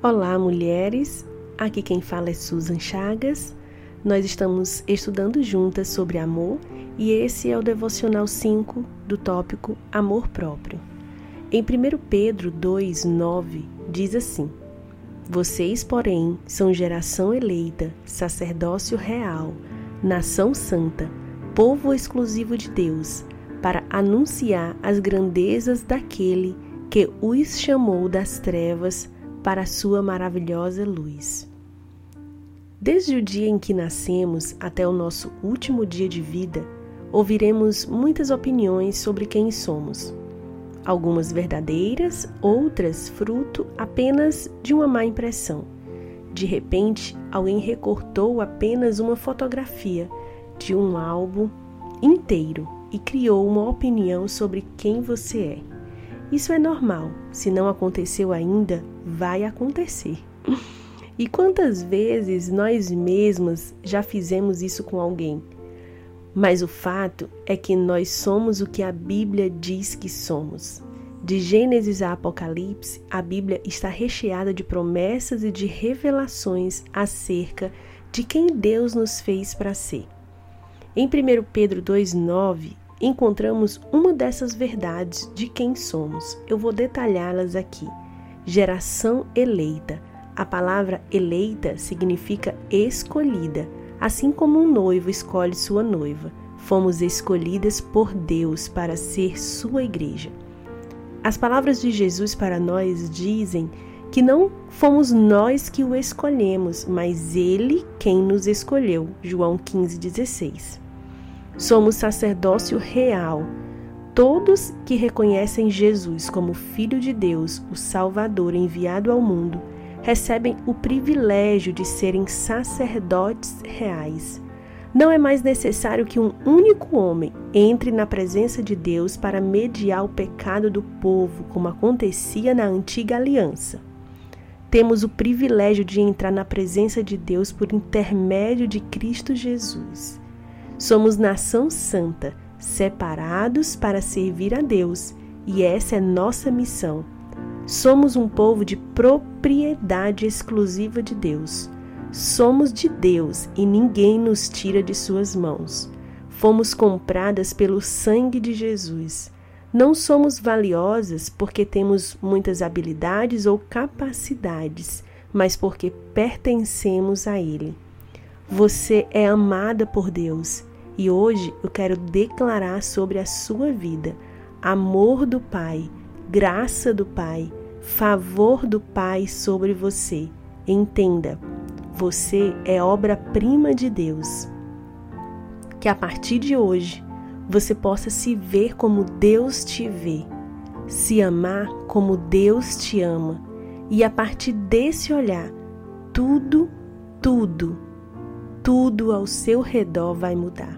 Olá, mulheres! Aqui quem fala é Susan Chagas. Nós estamos estudando juntas sobre amor e esse é o devocional 5 do tópico Amor Próprio. Em 1 Pedro 2,9 diz assim: Vocês, porém, são geração eleita, sacerdócio real, nação santa, povo exclusivo de Deus, para anunciar as grandezas daquele que os chamou das trevas para a sua maravilhosa luz. Desde o dia em que nascemos até o nosso último dia de vida, ouviremos muitas opiniões sobre quem somos. Algumas verdadeiras, outras fruto apenas de uma má impressão. De repente, alguém recortou apenas uma fotografia de um álbum inteiro e criou uma opinião sobre quem você é. Isso é normal. Se não aconteceu ainda, vai acontecer. E quantas vezes nós mesmas já fizemos isso com alguém? Mas o fato é que nós somos o que a Bíblia diz que somos. De Gênesis a Apocalipse, a Bíblia está recheada de promessas e de revelações acerca de quem Deus nos fez para ser. Em 1 Pedro 2,9, encontramos uma dessas verdades de quem somos. Eu vou detalhá-las aqui. Geração eleita. A palavra eleita significa escolhida, assim como um noivo escolhe sua noiva. Fomos escolhidas por Deus para ser sua igreja. As palavras de Jesus para nós dizem que não fomos nós que o escolhemos, mas ele quem nos escolheu. João 15:16. Somos sacerdócio real. Todos que reconhecem Jesus como Filho de Deus, o Salvador enviado ao mundo, recebem o privilégio de serem sacerdotes reais. Não é mais necessário que um único homem entre na presença de Deus para mediar o pecado do povo, como acontecia na antiga aliança. Temos o privilégio de entrar na presença de Deus por intermédio de Cristo Jesus. Somos nação santa, separados para servir a Deus, e essa é nossa missão. Somos um povo de propriedade exclusiva de Deus. Somos de Deus e ninguém nos tira de suas mãos. Fomos compradas pelo sangue de Jesus. Não somos valiosas porque temos muitas habilidades ou capacidades, mas porque pertencemos a Ele. Você é amada por Deus e hoje eu quero declarar sobre a sua vida amor do Pai, graça do Pai, favor do Pai sobre você. Entenda, você é obra-prima de Deus. Que a partir de hoje você possa se ver como Deus te vê, se amar como Deus te ama, e a partir desse olhar, tudo, tudo, tudo ao seu redor vai mudar.